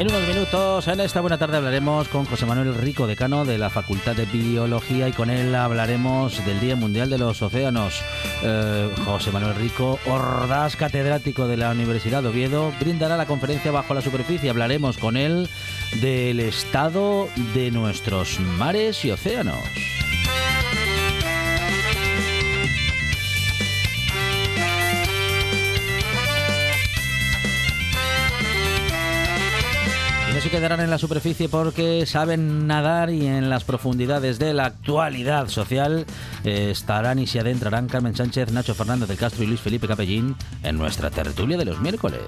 En unos minutos, en esta buena tarde, hablaremos con José Manuel Rico, decano de la Facultad de Biología, y con él hablaremos del Día Mundial de los Océanos. Eh, José Manuel Rico, Ordaz, catedrático de la Universidad de Oviedo, brindará la conferencia Bajo la Superficie. Hablaremos con él del estado de nuestros mares y océanos. Se quedarán en la superficie porque saben nadar y en las profundidades de la actualidad social eh, estarán y se adentrarán Carmen Sánchez, Nacho Fernández del Castro y Luis Felipe Capellín en nuestra tertulia de los miércoles.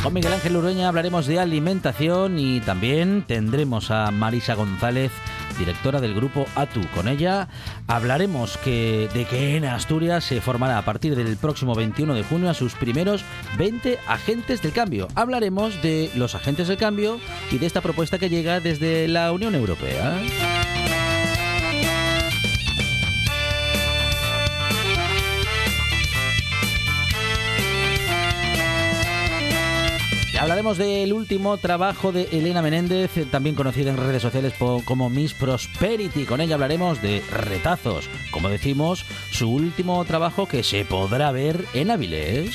Con Miguel Ángel Ureña hablaremos de alimentación y también tendremos a Marisa González, directora del grupo ATU. Con ella hablaremos que, de que en Asturias se formará a partir del próximo 21 de junio a sus primeros 20 agentes del cambio. Hablaremos de los agentes del cambio y de esta propuesta que llega desde la Unión Europea. Hablaremos del último trabajo de Elena Menéndez, también conocida en redes sociales como Miss Prosperity. Con ella hablaremos de retazos, como decimos, su último trabajo que se podrá ver en Avilés.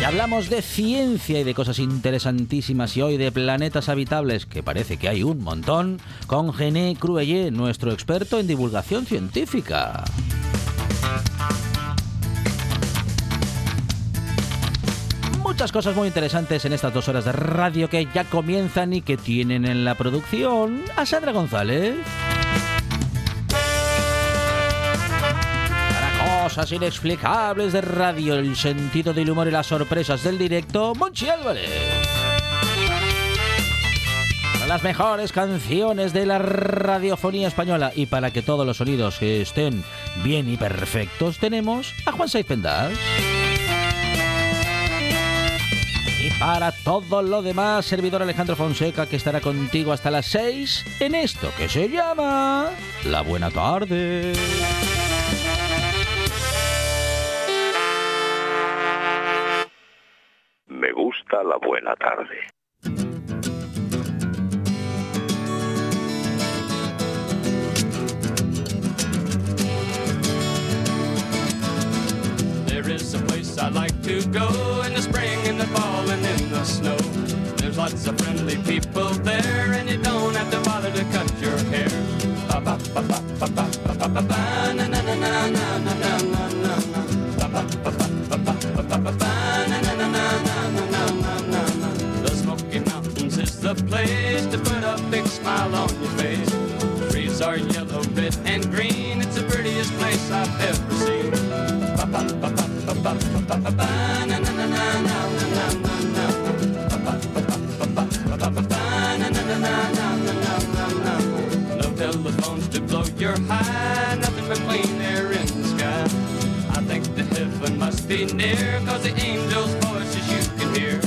Y hablamos de ciencia y de cosas interesantísimas y hoy de planetas habitables, que parece que hay un montón, con Gené Cruelle, nuestro experto en divulgación científica. Muchas cosas muy interesantes en estas dos horas de radio que ya comienzan y que tienen en la producción a Sandra González. Para cosas inexplicables de radio, el sentido del humor y las sorpresas del directo, Monchi Álvarez. Para las mejores canciones de la radiofonía española y para que todos los sonidos estén bien y perfectos, tenemos a Juan Saiz Pendas. Y para todo lo demás, servidor Alejandro Fonseca, que estará contigo hasta las 6 en esto que se llama La Buena Tarde. Me gusta la buena tarde. There is a place I like to go in the spring, the snow. There's lots of friendly people there, and you don't have to bother to cut your hair. The Smoky Mountains is the place to put a big smile on your face. The trees are yellow, red, and green. It's the prettiest place I've ever seen. Ba-ba-ba-ba-ba-ba-ba-ba-ba-na-na. High, nothing but clean air in the sky. I think the heaven must be near, cause the angels' voices you can hear.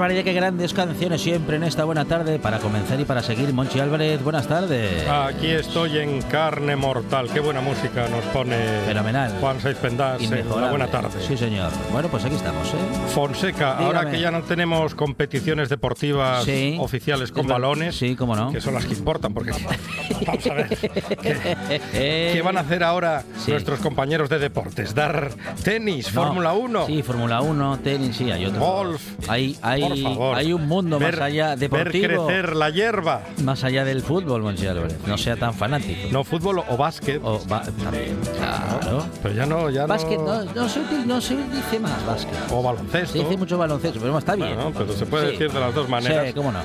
Barbaridad, qué grandes canciones siempre en esta buena tarde para comenzar y para seguir. Monchi Álvarez, buenas tardes. Aquí estoy en carne mortal. Qué buena música nos pone Fenomenal. Juan Saiz Pendas en la Inmejorable. buena tarde. Sí, señor. Bueno, pues aquí estamos, ¿eh? Fonseca, Dígame. ahora que ya no tenemos competiciones deportivas Sí. oficiales con balones, Sí, cómo no. que son las que importan, porque vamos a ver, ¿qué, qué van a hacer ahora Sí. nuestros compañeros de deportes? ¿Dar tenis, No. Fórmula 1? Sí, Fórmula 1, tenis, sí, hay otro. Golf. Hay, hay, Por favor. hay un mundo Ver- más allá deportivo. Ver crecer la hierba. Más allá del fútbol, Monchi Álvarez. No sea tan fanático. No fútbol o básquet. O también, claro. Pero ya no, ya Básquet, no. no, se, no se dice más básquet. O baloncesto. Se dice mucho baloncesto, pero está bien. Bueno, pero se puede Sí. decir de las dos maneras. Sí, cómo no.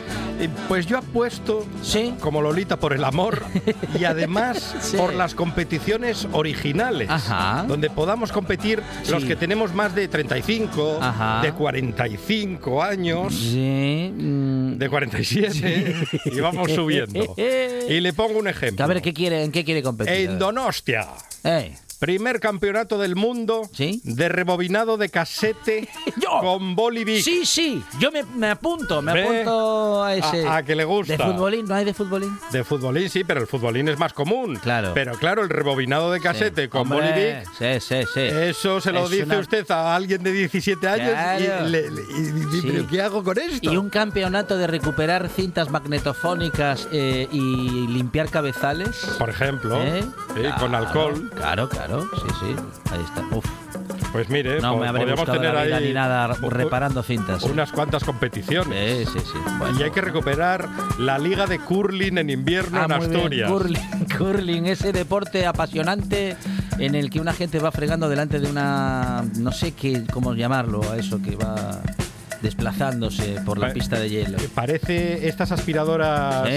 Pues yo apuesto Sí. como Lolita por el amor y además Sí. por las competiciones originales, Ajá. donde podamos competir los que tenemos más de 35, Ajá. de 45 años, Sí. mm, de 47 y vamos subiendo. Y le pongo un ejemplo. A ver, ¿qué quiere, ¿en qué quiere competir? En Donostia. Eh, Primer campeonato del mundo Sí. de rebobinado de casete Yo. con Bolivic. Sí, sí, yo me, me apunto, me Ve. apunto a ese. A- a que le gusta. ¿De futbolín? ¿No hay de futbolín? De futbolín sí, pero el futbolín es más común. Claro. Pero claro, el rebobinado de casete Sí. con Bolivic, Sí, sí, sí. eso se lo Es dice una- usted a alguien de 17 años Claro. y, le- le- y dice, Sí. ¿pero qué hago con esto? Y un campeonato de recuperar cintas magnetofónicas eh, y limpiar cabezales. Por ejemplo, ¿Eh? sí, Claro, con alcohol. Claro, claro, sí, sí. Ahí está. Uf, Pues mire, no me habré buscado tener la vida ahí ni nada reparando cintas. unas cuantas competiciones. Sí, sí, sí. Bueno. Y hay que recuperar la liga de curling en invierno Ah, en muy bien. Asturias. Curling, curling, ese deporte apasionante en el que una gente va fregando delante de una, no sé qué, cómo llamarlo, a eso que va desplazándose por la pista de hielo. Parece estas aspiradoras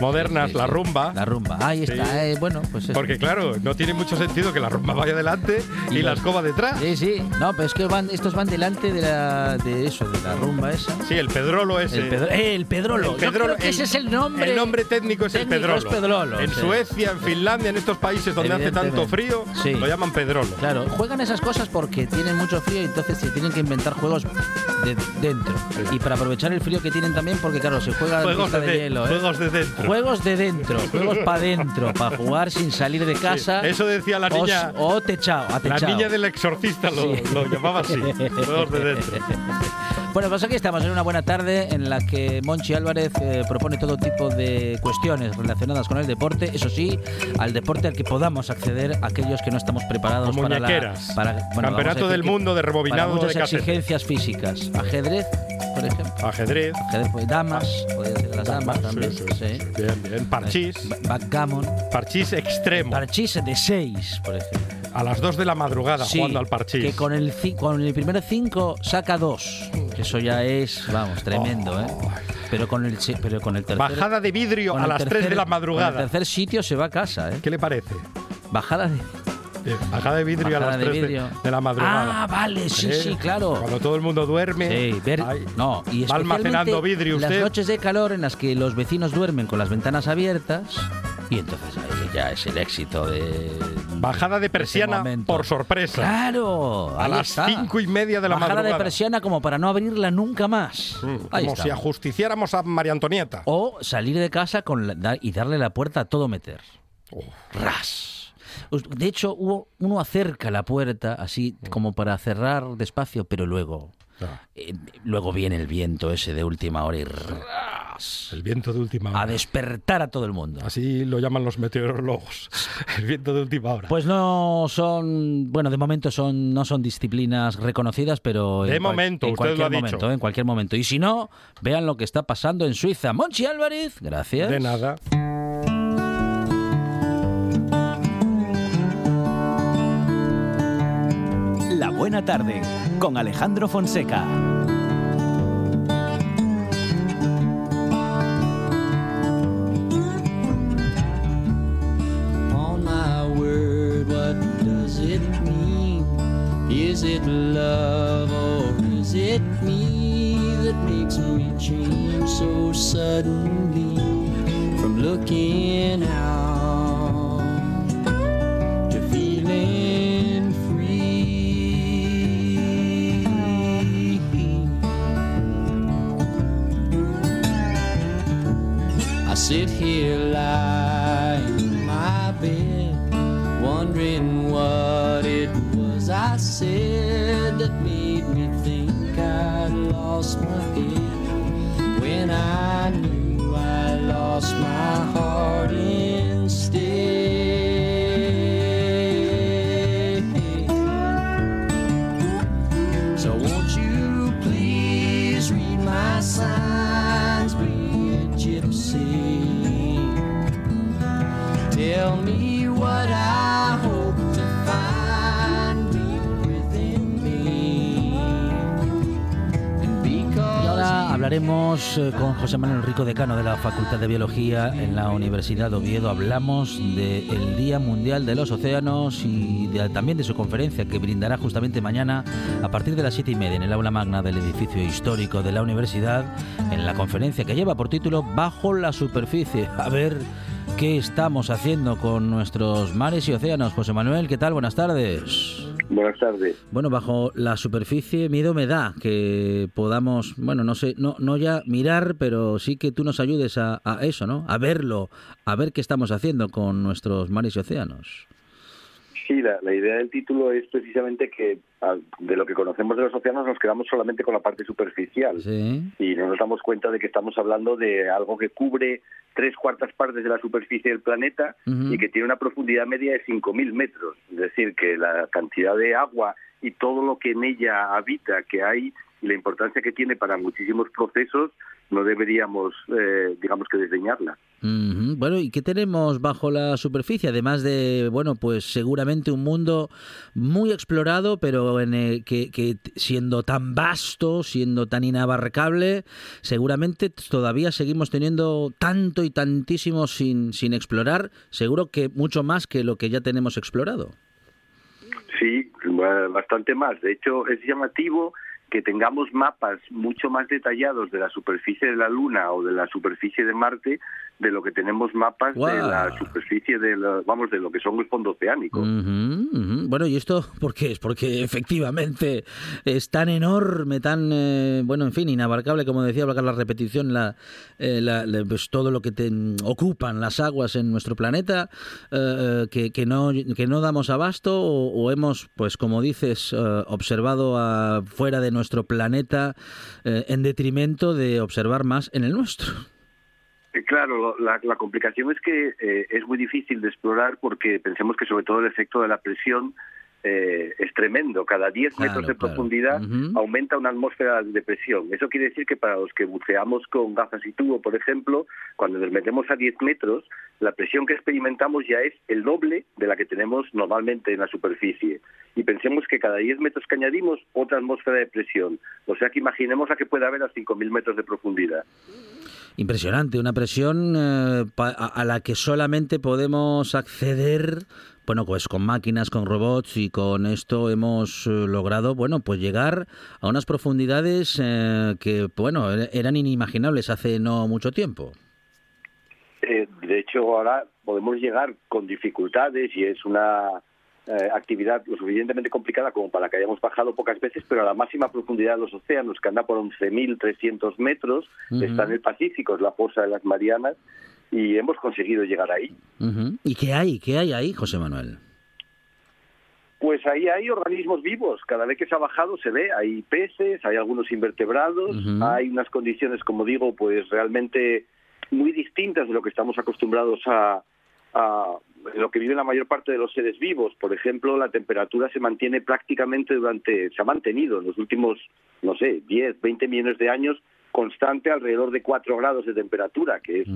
modernas, sí, sí, la rumba. La rumba, ahí está. Sí. eh, bueno, pues eso. Porque claro, no tiene mucho sentido que la rumba vaya adelante y, Y la escoba detrás. Sí, sí. No, pero es que van, estos van delante de, la, de eso, de la rumba esa. Sí, el pedrolo ese. El, pedro- eh, el pedrolo. El Yo pedrolo, creo que ese es el nombre. El nombre técnico es el pedrolo. es pedrolo, En. Suecia, en Finlandia, en estos países donde hace tanto frío, lo llaman pedrolo. Claro, juegan esas cosas porque tienen mucho frío y entonces se tienen que inventar juegos de dentro. Y para aprovechar el frío que tienen también, porque claro, se juega Juegos de, hielo. ¿eh? juegos de dentro. Juegos de dentro, juegos para dentro, para jugar sin salir de casa. Eso decía la o- niña. O, techado, La atechado. niña del exorcista lo, Sí. lo llamaba así. Juegos de dentro. Bueno, pues aquí estamos en una buena tarde en la que Monchi Álvarez eh, propone todo tipo de cuestiones relacionadas con el deporte, eso sí, al deporte al que podamos acceder aquellos que no estamos preparados Con para la muñequeras. para bueno, vamos a Campeonato decir del que mundo de para rebobinado muchas de casete. exigencias físicas, ajedrez, por ejemplo, Ajedrez. ajedrez, pues, damas, podría ser las damas también, sí, sí. sí. Bien, bien. Parchís. Ba- Backgammon, Parchís extremo. parchís de 6, por ejemplo. A las 2 de la madrugada Sí, jugando al parchís. Que con el, con el primer 5 saca 2. Que eso ya es, vamos, tremendo, ¿eh? Pero con el, pero con el tercer. Bajada de vidrio a las 3 tercer- de la Con el madrugada. tercer sitio se va a casa, ¿eh? ¿Qué le parece? Bajada de. Eh, Bajada de vidrio Bajada a las de 3 de, vidrio. de la madrugada. Ah, vale, sí, ¿Eh? sí, claro. Cuando todo el mundo duerme. Sí, ver, no, y va almacenando vidrio Las usted. noches de calor en las que los vecinos duermen con las ventanas abiertas y entonces ya es el éxito de Bajada de persiana por sorpresa. Claro, A las está. cinco y media de la Bajada madrugada. de persiana como para no abrirla nunca más. Mm, Ahí Como está. si ajusticiáramos a María Antonieta. O salir de casa con la- da- y darle la puerta a todo meter. Oh. Ras. De hecho, uno acerca la puerta así como para cerrar despacio, pero luego, Ah, eh, luego viene el viento ese de última hora y ras, el viento de última hora. a despertar a todo el mundo. Así lo llaman los meteorólogos. El viento de última hora. Pues no son, bueno, de momento son no son disciplinas reconocidas, pero De en cual- momento, en usted lo cualquier ha dicho. momento, en cualquier momento. Y si no, vean lo que está pasando en Suiza. Monchi Álvarez, gracias. de nada. La buena tarde con Alejandro Fonseca. On my word, what does it mean? Is it love or is it me that makes me change so suddenly from looking out sit here lying in my bed, wondering what it was I said that made me think I'd lost my head. When I knew hablaremos eh, con José Manuel Rico, decano de la Facultad de Biología en la Universidad de Oviedo. Hablamos del Día Mundial de los Océanos y de- también de su conferencia que brindará justamente mañana a partir de las siete y media en el aula magna del edificio histórico de la universidad. En la conferencia que lleva por título Bajo la superficie. A ver qué estamos haciendo con nuestros mares y océanos. José Manuel, ¿qué tal? Buenas tardes. Buenas tardes. Bueno, bajo la superficie miedo me da que podamos, bueno, no sé, no, no ya mirar, pero sí que tú nos ayudes a, a eso, ¿no? A verlo, a ver qué estamos haciendo con nuestros mares y océanos. Sí, la, la idea del título es precisamente que ah, de lo que conocemos de los océanos nos quedamos solamente con la parte superficial Sí. y no nos damos cuenta de que estamos hablando de algo que cubre tres cuartas partes de la superficie del planeta y que tiene una profundidad media de 5.000 metros. Es decir, que la cantidad de agua y todo lo que en ella habita que hay y la importancia que tiene para muchísimos procesos no deberíamos, eh, digamos que desdeñarla. Bueno, ¿y qué tenemos bajo la superficie? Además de, bueno, pues seguramente un mundo muy explorado, pero en el que, que siendo tan vasto, siendo tan inabarcable, seguramente todavía seguimos teniendo tanto y tantísimo sin, sin explorar, seguro que mucho más que lo que ya tenemos explorado. Sí, ba- bastante más. De hecho, es llamativo que tengamos mapas mucho más detallados de la superficie de la Luna o de la superficie de Marte de lo que tenemos mapas de la superficie de la- vamos de lo que son el fondo oceánico. Bueno, ¿y esto por qué es? Porque efectivamente es tan enorme, tan, eh, bueno, en fin, inabarcable, como decía, la repetición, la, eh, la- la- pues todo lo que te- ocupan las aguas en nuestro planeta, eh, eh, que, que, no, que no damos abasto o, o hemos, pues como dices, eh, observado a- fuera de nuestro planeta en detrimento de observar más en el nuestro. Eh, Claro, la, la complicación es que eh, es muy difícil de explorar porque pensemos que sobre todo el efecto de la presión eh, es tremendo. Cada 10 Claro, metros de claro. profundidad aumenta una atmósfera de presión. Eso quiere decir que para los que buceamos con gafas y tubo, por ejemplo, cuando nos metemos a 10 metros, la presión que experimentamos ya es el doble de la que tenemos normalmente en la superficie. Y pensemos que cada 10 metros que añadimos, otra atmósfera de presión. O sea que imaginemos la que puede haber a 5.000 metros de profundidad. Impresionante, una presión eh, a, la que solamente podemos acceder, bueno, pues con máquinas, con robots y con esto hemos eh, logrado, bueno, pues llegar a unas profundidades eh, que, bueno, er- eran inimaginables hace no mucho tiempo. De hecho, ahora podemos llegar con dificultades y es una eh, actividad lo suficientemente complicada como para que hayamos bajado pocas veces, pero a la máxima profundidad de los océanos, que anda por 11.300 metros, Ujú. está en el Pacífico, es la fosa de las Marianas, y hemos conseguido llegar ahí. ¿Y qué hay? ¿Qué hay ahí, José Manuel? Pues ahí hay organismos vivos. Cada vez que se ha bajado se ve. Hay peces, hay algunos invertebrados, hay unas condiciones, como digo, pues realmente muy distintas de lo que estamos acostumbrados a, a en lo que vive la mayor parte de los seres vivos. Por ejemplo, la temperatura se mantiene prácticamente durante, se ha mantenido en los últimos, no sé, 10, 20 millones de años constante alrededor de 4 grados de temperatura, que es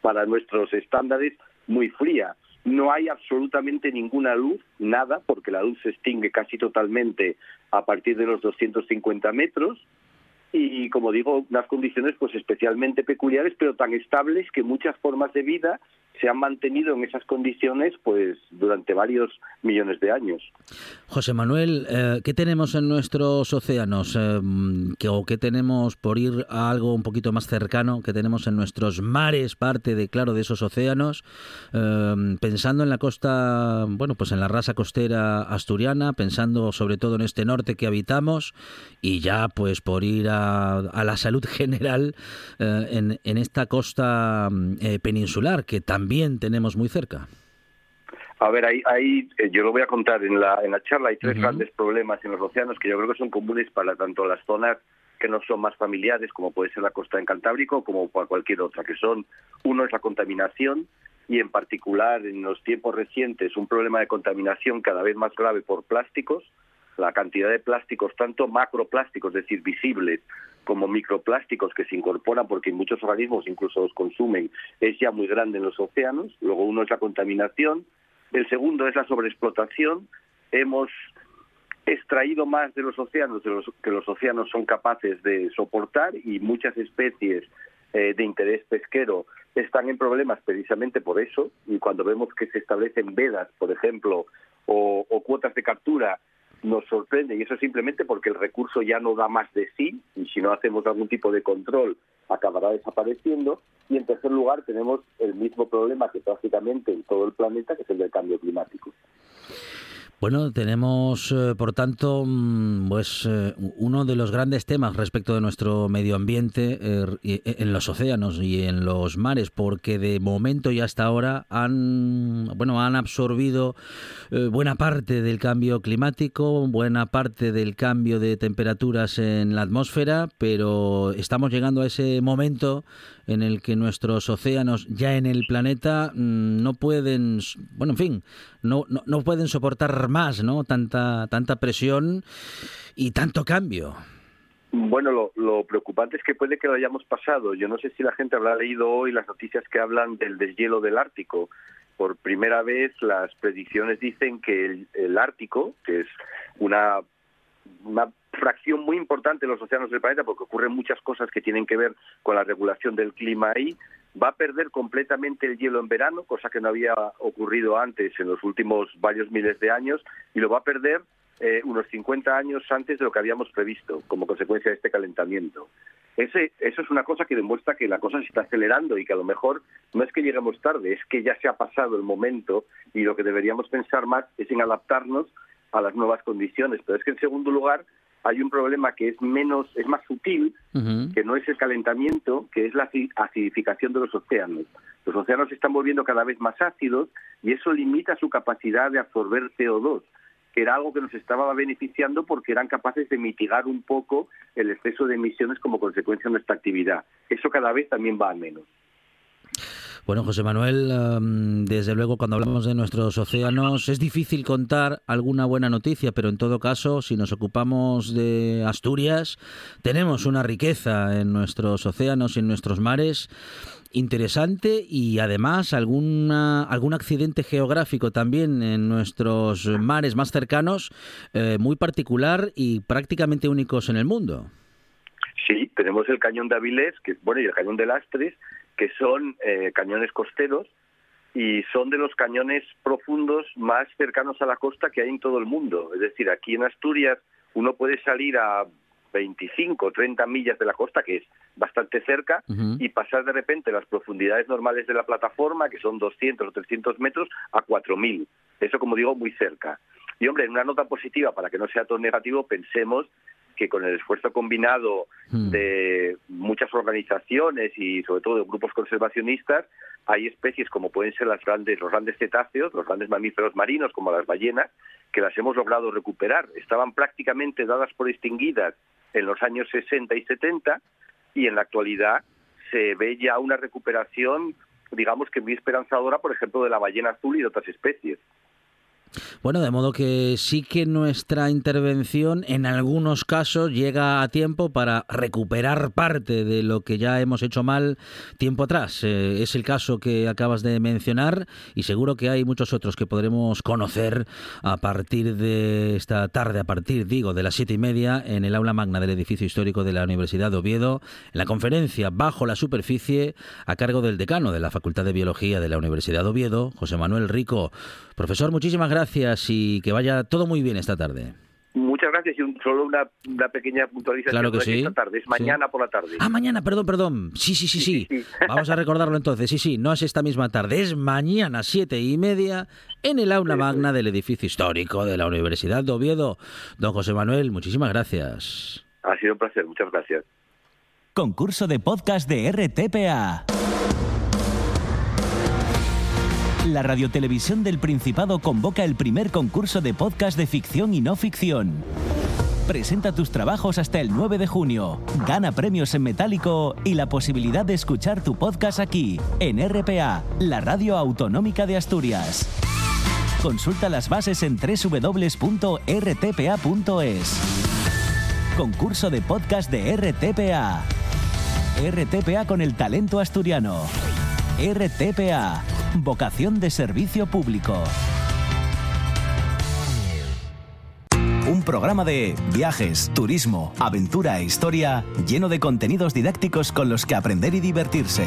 para nuestros estándares muy fría. No hay absolutamente ninguna luz, nada, porque la luz se extingue casi totalmente a partir de los 250 metros y, como digo, unas condiciones pues especialmente peculiares, pero tan estables que muchas formas de vida se han mantenido en esas condiciones pues durante varios millones de años. José Manuel, eh, ¿qué tenemos en nuestros océanos? Eh, ¿qué, ¿O qué tenemos, por ir a algo un poquito más cercano, que tenemos en nuestros mares, parte de, claro, de esos océanos? Eh, pensando en la costa, bueno, pues en la raza costera asturiana, pensando sobre todo en este norte que habitamos y ya pues por ir a, a la salud general en, en, esta costa peninsular que también tenemos muy cerca. A ver, ahí, ahí eh, yo lo voy a contar en la, en la charla. Hay tres grandes problemas en los océanos que yo creo que son comunes para tanto las zonas que no son más familiares, como puede ser la costa en Cantábrico, como para cualquier otra, que son, uno es la contaminación, y en particular en los tiempos recientes un problema de contaminación cada vez más grave por plásticos, la cantidad de plásticos, tanto macroplásticos, es decir, visibles, como microplásticos que se incorporan porque muchos organismos incluso los consumen, es ya muy grande en los océanos. Luego uno es la contaminación, el segundo es la sobreexplotación. Hemos extraído más de los océanos de los que los océanos son capaces de soportar y muchas especies eh, de interés pesquero están en problemas precisamente por eso y cuando vemos que se establecen vedas, por ejemplo, o, o cuotas de captura nos sorprende y eso simplemente porque el recurso ya no da más de sí y si no hacemos algún tipo de control acabará desapareciendo y en tercer lugar tenemos el mismo problema que prácticamente en todo el planeta que es el del cambio climático. Bueno, tenemos, eh, por tanto, mm, pues eh, uno de los grandes temas respecto de nuestro medio ambiente er, en los océanos y en los mares, porque de momento y hasta ahora han, bueno, han absorbido eh, buena parte del cambio climático, buena parte del cambio de temperaturas en la atmósfera, pero estamos llegando a ese momento en el que nuestros océanos ya en el planeta mm, no pueden, bueno, en fin, no, no, no pueden soportar más, ¿no? Tanta, tanta presión y tanto cambio. Bueno, lo, preocupante es que puede que lo hayamos pasado. Yo no sé si la gente habrá leído hoy las noticias que hablan del deshielo del Ártico. Por primera vez las predicciones dicen que el Ártico, que es una, una fracción muy importante de los océanos del planeta, porque ocurren muchas cosas que tienen que ver con la regulación del clima ahí, va a perder completamente el hielo en verano, cosa que no había ocurrido antes en los últimos varios miles de años, y lo va a perder eh, unos 50 años antes de lo que habíamos previsto como consecuencia de este calentamiento. Ese, eso es una cosa que demuestra que la cosa se está acelerando y que a lo mejor no es que lleguemos tarde, es que ya se ha pasado el momento y lo que deberíamos pensar más es en adaptarnos a las nuevas condiciones. Pero es que en segundo lugar hay un problema que es menos, es más sutil, uh -huh. que no es el calentamiento, que es la acidificación de los océanos. Los océanos se están volviendo cada vez más ácidos y eso limita su capacidad de absorber CO2 que era algo que nos estaba beneficiando porque eran capaces de mitigar un poco el exceso de emisiones como consecuencia de nuestra actividad. Eso cada vez también va a menos. Bueno, José Manuel, um, desde luego cuando hablamos de nuestros océanos es difícil contar alguna buena noticia, pero en todo caso, si nos ocupamos de Asturias, tenemos una riqueza en nuestros océanos y en nuestros mares interesante y además alguna, algún accidente geográfico también en nuestros mares más cercanos, eh, muy particular y prácticamente únicos en el mundo. Sí, tenemos el cañón de Avilés, que bueno, y el cañón de Lastres, que son eh, cañones costeros y son de los cañones profundos más cercanos a la costa que hay en todo el mundo. Es decir, aquí en Asturias uno puede salir a 25 o 30 millas de la costa, que es bastante cerca, uh -huh. y pasar de repente las profundidades normales de la plataforma, que son 200 o 300 metros, a 4.000. Eso, como digo, muy cerca. Y, hombre, en una nota positiva, para que no sea todo negativo, pensemos que con el esfuerzo combinado mm. de muchas organizaciones y sobre todo de grupos conservacionistas, hay especies como pueden ser las grandes, los grandes cetáceos, los grandes mamíferos marinos como las ballenas, que las hemos logrado recuperar. Estaban prácticamente dadas por extinguidas en los años 60 y 70 y en la actualidad se ve ya una recuperación, digamos que muy esperanzadora, por ejemplo, de la ballena azul y de otras especies. Bueno, de modo que sí que nuestra intervención en algunos casos llega a tiempo para recuperar parte de lo que ya hemos hecho mal tiempo atrás. Eh, es el caso que acabas de mencionar y seguro que hay muchos otros que podremos conocer a partir de esta tarde, a partir, digo, de las siete y media en el aula magna del edificio histórico de la Universidad de Oviedo, en la conferencia Bajo la Superficie, a cargo del decano de la Facultad de Biología de la Universidad de Oviedo, José Manuel Rico. Profesor, muchísimas gracias y que vaya todo muy bien esta tarde. Muchas gracias y un, solo una, una, pequeña puntualización. Claro que sí. Esta tarde, es mañana Sí. por la tarde. Ah, mañana, perdón, perdón. Sí, sí, sí, sí. Sí, sí. Vamos a recordarlo entonces. Sí, sí, no es esta misma tarde, es mañana siete y media en el aula magna del edificio histórico de la Universidad de Oviedo. Don José Manuel, muchísimas gracias. Ha sido un placer, muchas gracias. Concurso de podcast de RTPA. La Radiotelevisión del Principado convoca el primer concurso de podcast de ficción y no ficción. Presenta tus trabajos hasta el 9 de junio. Gana premios en metálico y la posibilidad de escuchar tu podcast aquí, en RPA, la radio autonómica de Asturias. Consulta las bases en www.rtpa.es. Concurso de podcast de RTPA. RTPA con el talento asturiano. RTPA. Vocación de servicio público. Un programa de viajes, turismo, aventura e historia lleno de contenidos didácticos con los que aprender y divertirse.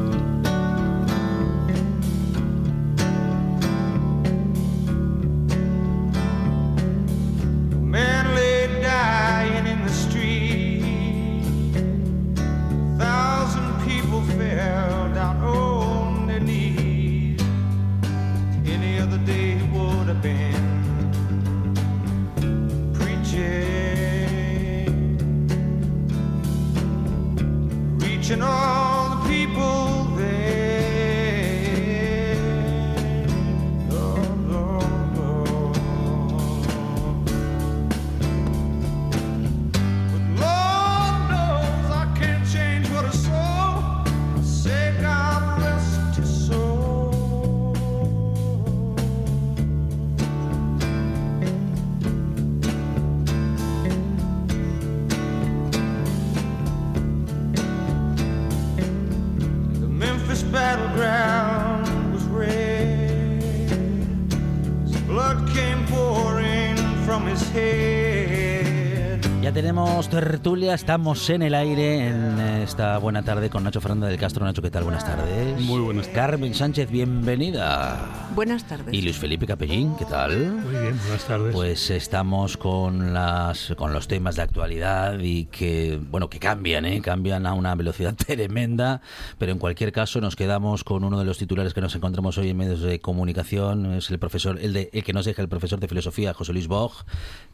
Tertulia, estamos en el aire en esta buena tarde con Nacho Fernando del Castro. Nacho, ¿qué tal? Buenas tardes. Muy buenas tardes. Carmen Sánchez, bienvenida. Buenas tardes. Y Luis Felipe Capellín, ¿qué tal? Muy bien, buenas tardes. Pues estamos con las con los temas de actualidad y que bueno que cambian, ¿eh? cambian a una velocidad tremenda, pero en cualquier caso nos quedamos con uno de los titulares que nos encontramos hoy en medios de comunicación, es el profesor el de el que nos deja el profesor de filosofía José Luis Bog,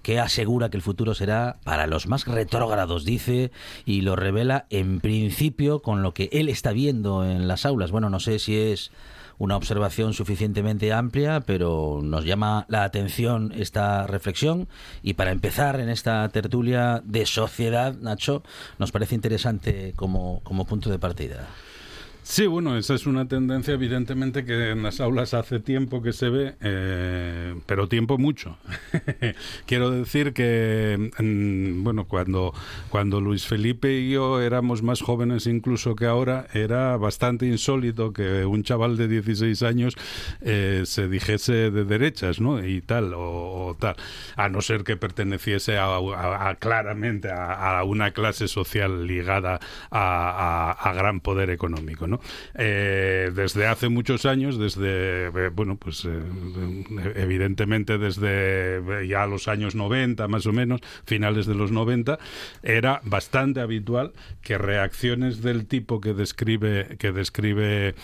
que asegura que el futuro será para los más retrógrados, dice, y lo revela en principio con lo que él está viendo en las aulas. Bueno, no sé si es una observación suficientemente amplia, pero nos llama la atención esta reflexión. Y para empezar en esta tertulia de sociedad, Nacho, nos parece interesante como, como punto de partida. Sí, bueno, esa es una tendencia evidentemente que en las aulas hace tiempo que se ve, eh, pero tiempo mucho. Quiero decir que, mm, bueno, cuando, cuando Luis Felipe y yo éramos más jóvenes incluso que ahora, era bastante insólito que un chaval de 16 años eh, se dijese de derechas, ¿no? Y tal, o, tal, a no ser que perteneciese a, a- a- claramente a, una clase social ligada a gran poder económico, ¿no? Eh, desde hace muchos años, desde, eh, bueno, pues eh, evidentemente desde ya los años 90, más o menos, finales de los 90, era bastante habitual que reacciones del tipo que describe, que describe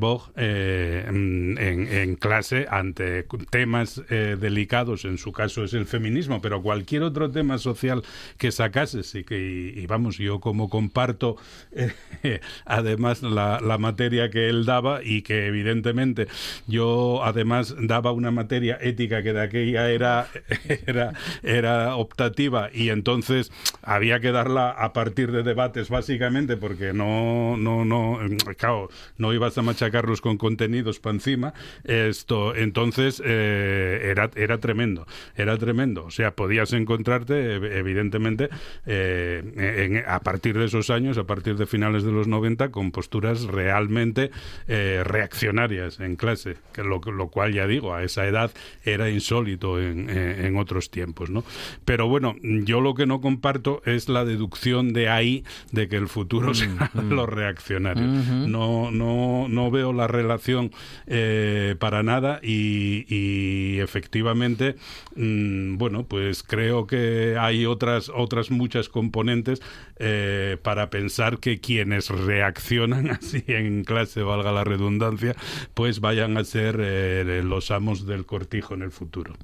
Bog en, clase ante temas delicados, en su caso es el feminismo, pero cualquier otro tema social que sacases y que, y, vamos, yo como comparto además la, la materia que él daba y que evidentemente yo además daba una materia ética que de aquella era, era, era optativa y entonces había que darla a partir de debates básicamente porque no, no, no, claro, no ibas a machacarlos con contenidos para encima. Esto, entonces eh, era, era tremendo, era tremendo. O sea, podías encontrarte, ev- evidentemente, eh, en- a partir de esos años, a partir de finales de los 90, con posturas realmente eh, reaccionarias en clase, que lo, lo cual ya digo, a esa edad era insólito en, en- en otros tiempos, ¿no? Pero bueno, yo lo que no comparto es la deducción de ahí de que el futuro será los reaccionarios. No, no, no veo la relación eh, para nada y, y efectivamente, mm, bueno, pues creo que hay otras, otras muchas componentes eh, para pensar que quienes reaccionan así en clase, valga la redundancia, pues vayan a ser eh, los amos del cortijo en el futuro.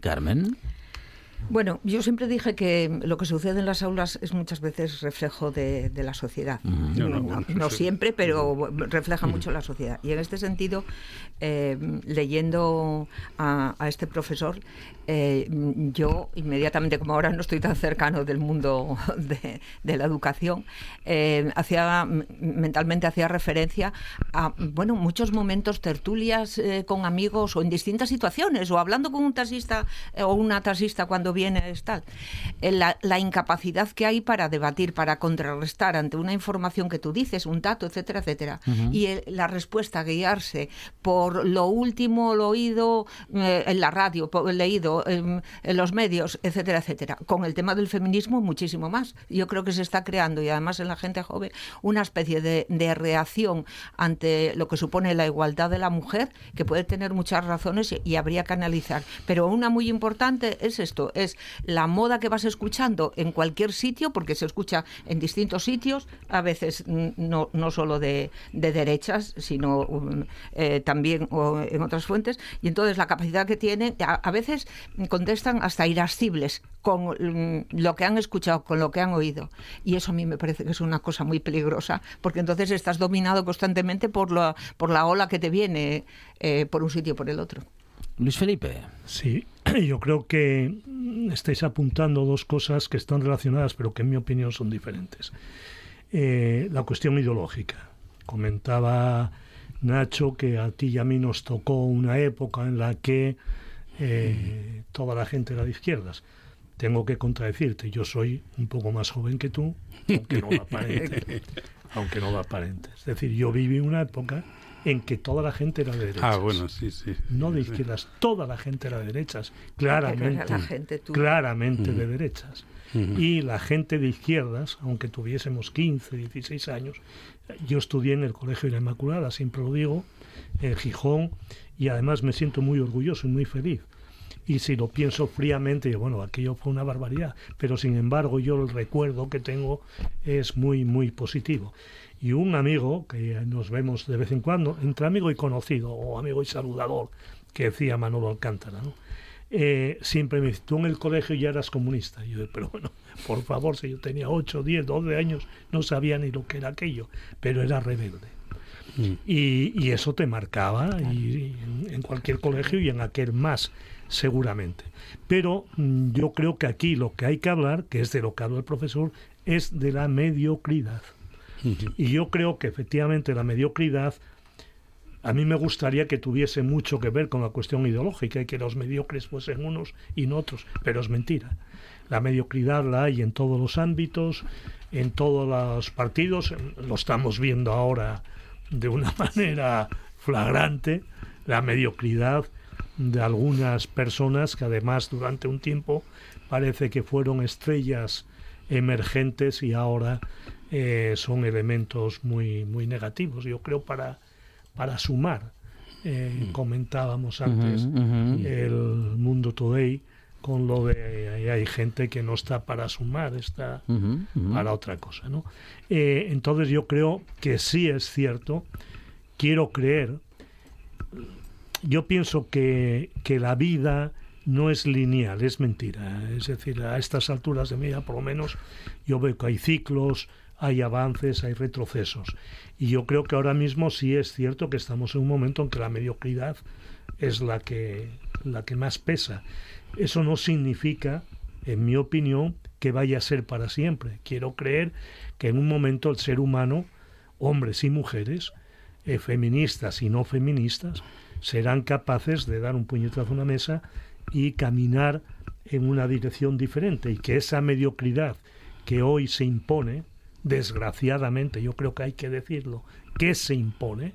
Carmen. Bueno, yo siempre dije que lo que sucede en las aulas es muchas veces reflejo de, de la sociedad. No, no, No, bueno, no sí. siempre, pero refleja mucho la sociedad. Y en este sentido, eh, leyendo a, a este profesor, eh, yo inmediatamente, como ahora no estoy tan cercano del mundo de, de la educación, eh, hacía mentalmente hacía referencia a bueno muchos momentos tertulias eh, con amigos o en distintas situaciones o hablando con un taxista eh, o una taxista cuando viene es tal. Eh, la, la incapacidad que hay para debatir para contrarrestar ante una información que tú dices un dato etcétera etcétera. Y el- la respuesta guiarse por lo último lo oído eh, en la radio por- leído en, en los medios etcétera etcétera. Con el tema del feminismo muchísimo más. Yo creo que se está creando y además en la gente joven una especie de, de reacción ante lo que supone la igualdad de la mujer que puede tener muchas razones y, y habría que analizar. Pero una muy importante es esto es la moda que vas escuchando en cualquier sitio porque se escucha en distintos sitios a veces no, no solo de, de derechas sino um, eh, también o en otras fuentes y entonces la capacidad que tienen a, a veces contestan hasta irascibles con mm, lo que han escuchado, con lo que han oído. Y eso a mí me parece que es una cosa muy peligrosa, porque entonces estás dominado constantemente por la, por la ola que te viene eh, por un sitio o por el otro. Luis Felipe. Sí, yo creo que estáis apuntando dos cosas que están relacionadas, pero que en mi opinión son diferentes. Eh, la cuestión ideológica. Comentaba Nacho que a ti y a mí nos tocó una época en la que eh, toda la gente era de izquierdas. Tengo que contradecirte, yo soy un poco más joven que tú, aunque no lo aparente. aunque no lo aparente. Es decir, yo viví una época en que toda la gente era de derechas Ah, bueno, sí, sí. no de izquierdas, toda la gente era de derechas, claramente, la gente, tú. claramente de derechas. Y la gente de izquierdas, aunque tuviésemos 15, 16 años, yo estudié en el Colegio de la Inmaculada, siempre lo digo, en Gijón, y además me siento muy orgulloso y muy feliz. Y si lo pienso fríamente, digo, bueno, aquello fue una barbaridad, pero sin embargo yo el recuerdo que tengo es muy, muy positivo. Y un amigo, que nos vemos de vez en cuando, entre amigo y conocido, o amigo y saludador, que decía Manolo Alcántara, ¿no? Eh, siempre me dice, tú en el colegio ya eras comunista. Y yo, pero bueno, por favor, si yo tenía 8, 10, 12 años, no sabía ni lo que era aquello, pero era rebelde. Y, y eso te marcaba y, y en, en cualquier colegio y en aquel más, seguramente. Pero mm, yo creo que aquí lo que hay que hablar, que es de lo que habla el profesor, es de la mediocridad. Y yo creo que efectivamente la mediocridad a mí me gustaría que tuviese mucho que ver con la cuestión ideológica y que los mediocres fuesen unos y no otros, pero es mentira. La mediocridad la hay en todos los ámbitos, en todos los partidos, lo estamos viendo ahora de una manera flagrante, la mediocridad de algunas personas que además durante un tiempo parece que fueron estrellas emergentes y ahora eh, son elementos muy, muy negativos, yo creo, para, para sumar. Eh, comentábamos antes el Mundo Today con lo de hay gente que no está para sumar, está para otra cosa, ¿no? Eh, entonces yo creo que sí es cierto, quiero creer, yo pienso que, que la vida no es lineal, es mentira. Es decir, a estas alturas de mi vida, por lo menos, yo veo que hay ciclos, hay avances, hay retrocesos. Y yo creo que ahora mismo sí es cierto que estamos en un momento en que la mediocridad es la que, la que más pesa. Eso no significa, en mi opinión, que vaya a ser para siempre. Quiero creer que en un momento el ser humano, hombres y mujeres, eh, feministas y no feministas, serán capaces de dar un puñetazo a una mesa y caminar en una dirección diferente y que esa mediocridad que hoy se impone, desgraciadamente, yo creo que hay que decirlo, que se impone,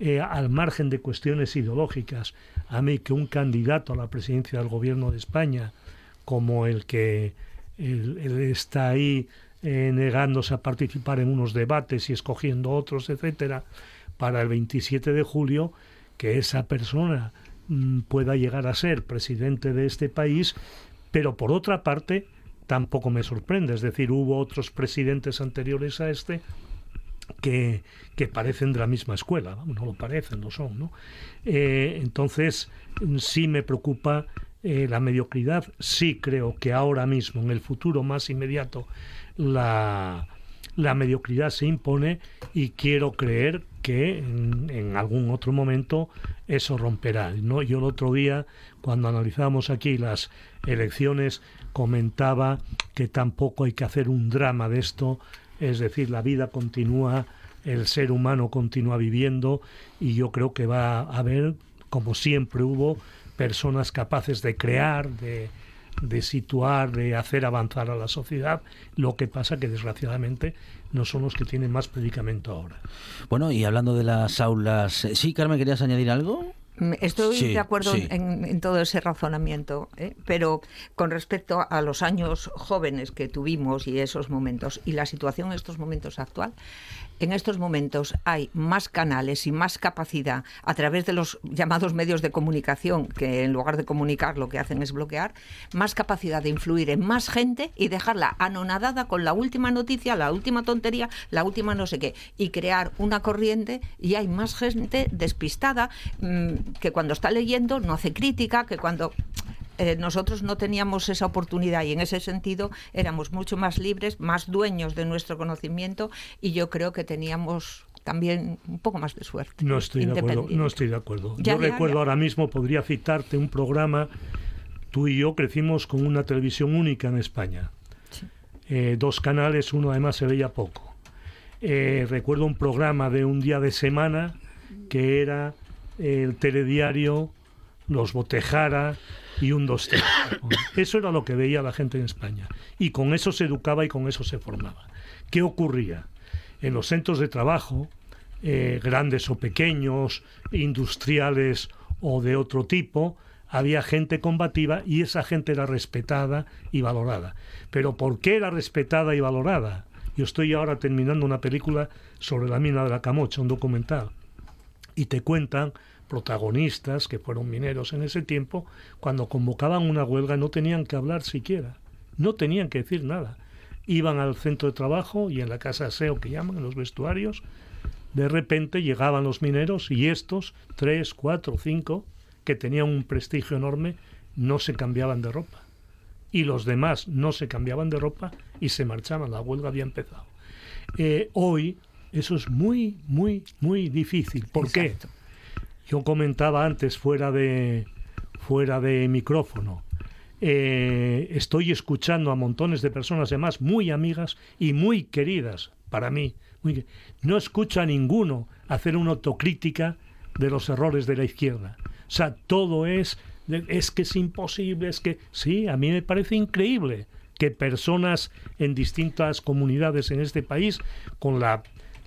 eh, al margen de cuestiones ideológicas, a mí que un candidato a la presidencia del gobierno de España, como el que está ahí eh, negándose a participar en unos debates y escogiendo otros, etcétera, para el 27 de julio, que esa persona mm, pueda llegar a ser presidente de este país, pero por otra parte tampoco me sorprende, es decir, hubo otros presidentes anteriores a este que, que parecen de la misma escuela, no lo parecen, lo son, ¿no? Eh, entonces, sí me preocupa eh, la mediocridad, sí creo que ahora mismo, en el futuro más inmediato, la, la mediocridad se impone y quiero creer que en, en algún otro momento eso romperá. ¿no? Yo el otro día, cuando analizábamos aquí las elecciones, comentaba que tampoco hay que hacer un drama de esto, es decir, la vida continúa, el ser humano continúa viviendo y yo creo que va a haber, como siempre hubo, personas capaces de crear, de, de situar, de hacer avanzar a la sociedad. Lo que pasa que desgraciadamente no son los que tienen más predicamento ahora. Bueno, y hablando de las aulas, eh, sí, Carmen, ¿querías añadir algo? Estoy Sí, de acuerdo sí. en, en todo ese razonamiento, ¿eh? pero con respecto a los años jóvenes que tuvimos y esos momentos y la situación en estos momentos actual, en estos momentos hay más canales y más capacidad a través de los llamados medios de comunicación, que en lugar de comunicar lo que hacen es bloquear, más capacidad de influir en más gente y dejarla anonadada con la última noticia, la última tontería, la última no sé qué, y crear una corriente y hay más gente despistada mm, que cuando está leyendo no hace crítica, que cuando eh, nosotros no teníamos esa oportunidad y en ese sentido éramos mucho más libres, más dueños de nuestro conocimiento y yo creo que teníamos también un poco más de suerte. No estoy de acuerdo. No estoy de acuerdo. Ya, yo ya, recuerdo ya. ahora mismo, podría citarte un programa. Tú y yo crecimos con una televisión única en España. Eh, dos canales, uno además se veía poco. Eh, recuerdo un programa de un día de semana que era el telediario, los Botejara y un dos. Eso era lo que veía la gente en España. Y con eso se educaba y con eso se formaba. ¿Qué ocurría? En los centros de trabajo, eh, grandes o pequeños, industriales o de otro tipo, había gente combativa y esa gente era respetada y valorada. Pero ¿por qué era respetada y valorada? Yo estoy ahora terminando una película sobre la mina de la Camocha, un documental, y te cuentan protagonistas que fueron mineros en ese tiempo, cuando convocaban una huelga no tenían que hablar siquiera, no tenían que decir nada. Iban al centro de trabajo y en la casa aseo que llaman, en los vestuarios, de repente llegaban los mineros y estos, tres, cuatro, cinco, que tenían un prestigio enorme, no se cambiaban de ropa. Y los demás no se cambiaban de ropa y se marchaban, la huelga había empezado. Eh, hoy eso es muy, muy, muy difícil. ¿Por qué? Yo comentaba antes fuera de, fuera de micrófono. eh, estoy escuchando a montones de personas, además muy amigas y muy queridas para mí. no escucho a ninguno hacer una autocrítica de los errores de la izquierda. O sea, todo es, es que es imposible, es que sí, a mí me parece increíble que personas en distintas comunidades en este país, con la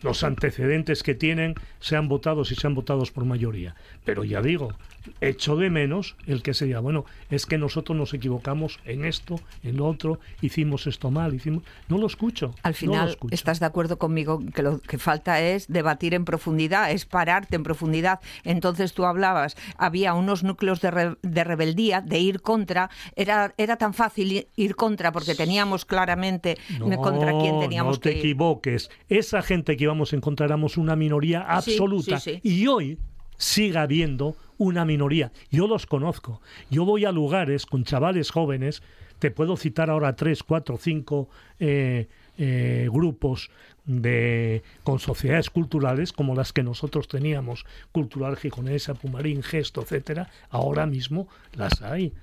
los antecedentes que tienen, sean votados y sean votados por mayoría. Pero ya digo, echo de menos el que se diga, bueno, es que nosotros nos equivocamos en esto, en lo otro, hicimos esto mal, hicimos... No lo escucho. Al no lo final, escucho. ¿estás de acuerdo conmigo que lo que falta es debatir en profundidad, es pararte en profundidad? Entonces tú hablabas, había unos núcleos de, re- de rebeldía, de ir contra, era, era tan fácil ir contra porque teníamos claramente contra quién teníamos no te que ir. equivoques. Esa gente que íbamos a encontrar éramos una minoría absoluta. sí, sí. Y hoy sigue habiendo una minoría. Yo los conozco. Yo voy a lugares con chavales jóvenes. Te puedo citar ahora tres, cuatro, cinco eh, eh, grupos de con sociedades culturales como las que nosotros teníamos, Cultural Gijonesa, Pumarín, Gesto, etcétera. Ahora mismo las hay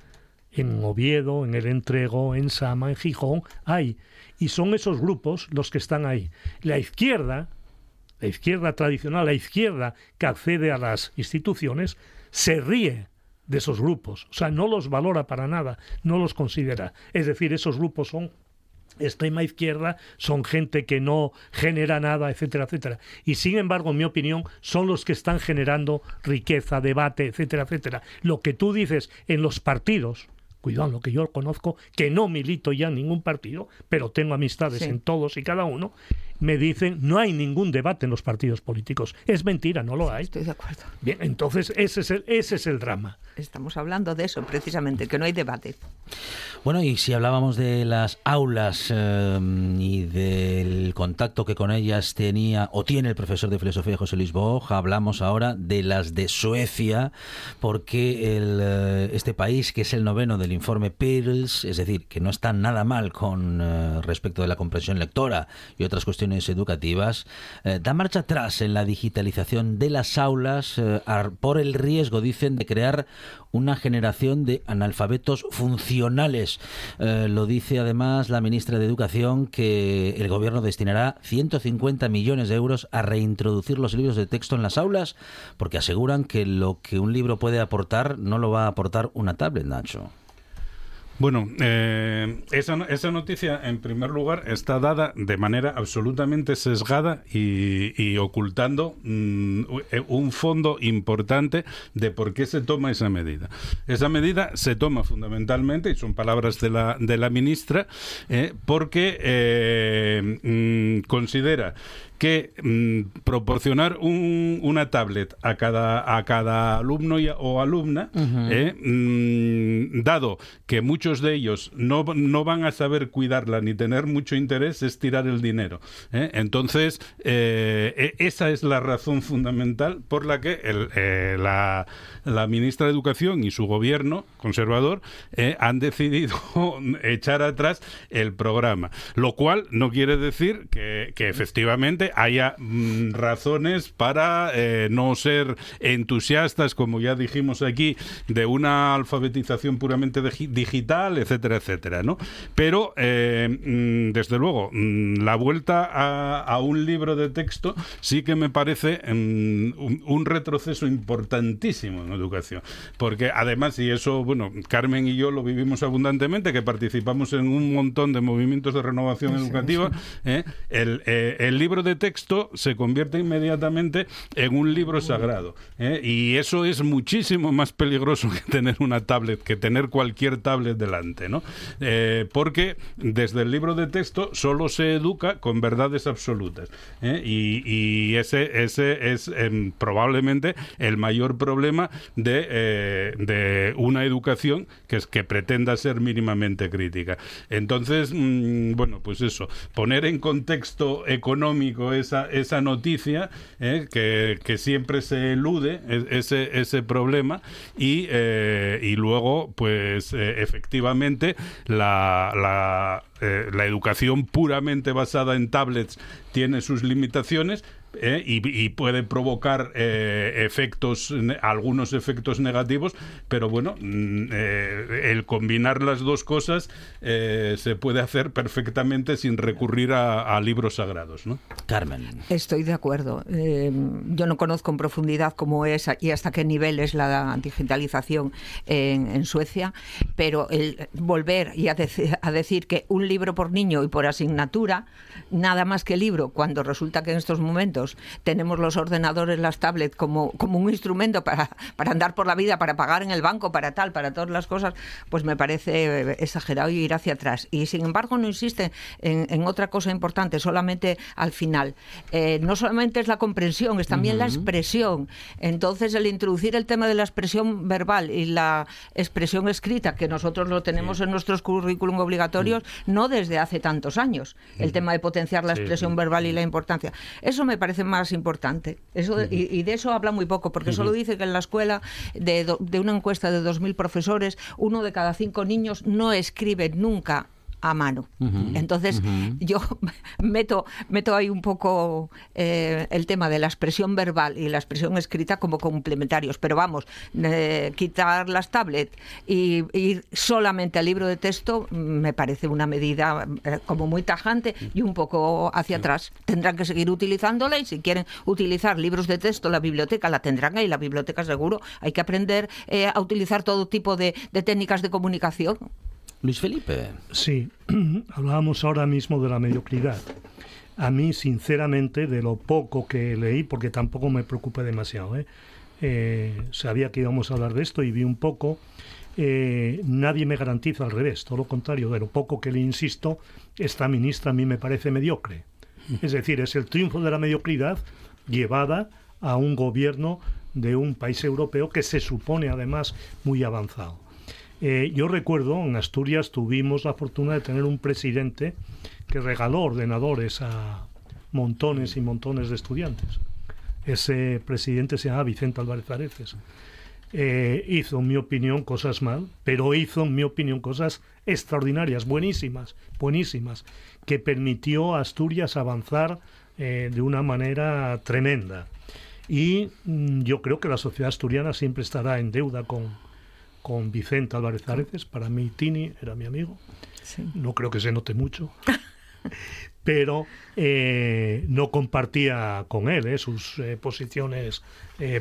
en Oviedo, en El Entrego, en Sama, en Gijón, hay. Y son esos grupos los que están ahí. La izquierda, la izquierda tradicional, la izquierda que accede a las instituciones, se ríe de esos grupos. O sea, no los valora para nada, no los considera. Es decir, esos grupos son extrema izquierda, son gente que no genera nada, etcétera, etcétera. Y sin embargo, en mi opinión, son los que están generando riqueza, debate, etcétera, etcétera. Lo que tú dices en los partidos, cuidado, lo que yo conozco, que no milito ya en ningún partido, pero tengo amistades Sí. en todos y cada uno, me dicen, no hay ningún debate en los partidos políticos. Es mentira, no lo hay. Estoy de acuerdo. Bien, entonces ese es el, ese es el drama. Estamos hablando de eso precisamente, que no hay debate. Bueno, y si hablábamos de las aulas eh, y del contacto que con ellas tenía o tiene el profesor de filosofía José Luis Boj, hablamos ahora de las de Suecia, porque el, eh, este país, que es el noveno del informe Pearls, es decir, que no está nada mal con eh, respecto de la comprensión lectora y otras cuestiones educativas, eh, da marcha atrás en la digitalización de las aulas eh, por el riesgo, dicen, de crear una generación de analfabetos funcionales. Eh, lo dice además la ministra de Educación que el gobierno destinará 150 millones de euros a reintroducir los libros de texto en las aulas porque aseguran que lo que un libro puede aportar no lo va a aportar una tablet, Nacho. Bueno, eh, esa, esa noticia, en primer lugar, está dada de manera absolutamente sesgada y, ocultando mm, un fondo importante de por qué se toma esa medida. Esa medida se toma fundamentalmente, y son palabras de la, de la ministra, eh, porque eh, mm, considera que mm, proporcionar un- una tablet a cada, a cada alumno y- o alumna, eh, mm, dado que muchos de ellos no, no van a saber cuidarla ni tener mucho interés, es tirar el dinero. ¿eh? Entonces, eh, e- esa es la razón fundamental por la que el- la, la ministra de Educación y su gobierno conservador han decidido echar atrás el programa. Lo cual no quiere decir que, que efectivamente haya mm, razones para eh, no ser entusiastas, como ya dijimos aquí, de una alfabetización puramente digi- digital, etcétera, etcétera, ¿no? Pero, eh, mm, desde luego, mm, la vuelta a, a un libro de texto sí que me parece un, retroceso importantísimo en educación. Porque además, y eso, bueno, Carmen y yo lo vivimos abundantemente, que participamos en un montón de movimientos de renovación educativa, ¿eh? el, el libro de texto se convierte inmediatamente en un libro sagrado. ¿eh? Y eso es muchísimo más peligroso que tener una tablet, que tener cualquier tablet delante, ¿no? Eh, porque desde el libro de texto solo se educa con verdades absolutas. ¿eh? Y, y ese, ese es em, probablemente el mayor problema de, de una educación que es que pretenda ser mínimamente crítica. Entonces, mm, bueno, pues eso, poner en contexto económico esa, esa noticia, ¿eh? que, que siempre se elude e- ese, ese problema, y, eh, y luego, pues eh, efectivamente, la, la, la educación puramente basada en tablets tiene sus limitaciones, ¿eh? y, y puede provocar eh, efectos, algunos efectos negativos, pero bueno, mm, eh, el combinar las dos cosas eh, se puede hacer perfectamente sin recurrir a, a libros sagrados, ¿no? Carmen. Estoy de acuerdo. Eh, yo no conozco en profundidad cómo es y hasta qué nivel es la digitalización en, en Suecia, pero el volver y a, deci- a decir que un libro por niño y por asignatura, nada más que libro, cuando resulta que en estos momentos tenemos los ordenadores, las tablets como, como un instrumento para, para andar por la vida, para pagar en el banco, para tal, para todas las cosas, pues me parece eh, exagerado ir hacia atrás. Y sin embargo no insiste en, en otra cosa importante, solamente al final. Eh, no solamente es la comprensión, es también la expresión. Entonces el introducir el tema de la expresión verbal y la expresión escrita, que nosotros lo tenemos en nuestros currículum obligatorios, no desde hace tantos años. El tema de potenciar la Sí, expresión verbal y la importancia. Eso me parece más importante. Eso y, y de eso habla muy poco, porque solo dice que en la escuela, de, do- de una encuesta de 2.000 profesores, uno de cada cinco niños no escribe nunca a mano. Entonces, yo meto, meto ahí un poco eh, el tema de la expresión verbal y la expresión escrita como complementarios. Pero vamos, eh, quitar las tablets y ir solamente al libro de texto me parece una medida eh, como muy tajante y un poco hacia atrás. Tendrán que seguir utilizándola y si quieren utilizar libros de texto, la biblioteca la tendrán ahí, la biblioteca seguro. Hay que aprender eh, a utilizar todo tipo de, de técnicas de comunicación. Luis Felipe. Sí, hablábamos ahora mismo de la mediocridad. A mí, sinceramente, de lo poco que leí, porque tampoco me preocupa demasiado, ¿eh? Eh, sabía que íbamos a hablar de esto y vi un poco. eh, nadie me garantiza al revés, todo lo contrario, de lo poco que le insisto, esta ministra a mí me parece mediocre. Es decir, es el triunfo de la mediocridad llevada a un gobierno de un país europeo que se supone además muy avanzado. Eh, yo recuerdo, en Asturias tuvimos la fortuna de tener un presidente que regaló ordenadores a montones y montones de estudiantes. Ese presidente se llama Vicente Álvarez Areces. Eh, hizo, en mi opinión, cosas mal, pero hizo, en mi opinión, cosas extraordinarias, buenísimas, buenísimas, que permitió a Asturias avanzar eh, de una manera tremenda. Y mm, yo creo que la sociedad asturiana siempre estará en deuda con, con Vicente Álvarez Areces. Para mí, Tini era mi amigo. No creo que se note mucho. pero eh, no compartía con él eh, sus eh, posiciones